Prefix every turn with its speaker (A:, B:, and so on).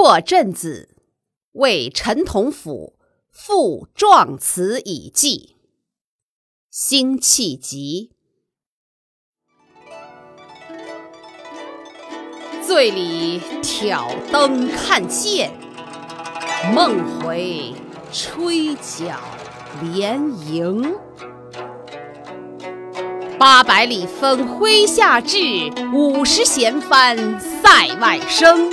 A: 扩镇子，为陈同甫赋壮词以寄。辛弃疾。醉里挑灯看剑，梦回吹角连营。八百里分麾下炙，五十弦翻塞外声。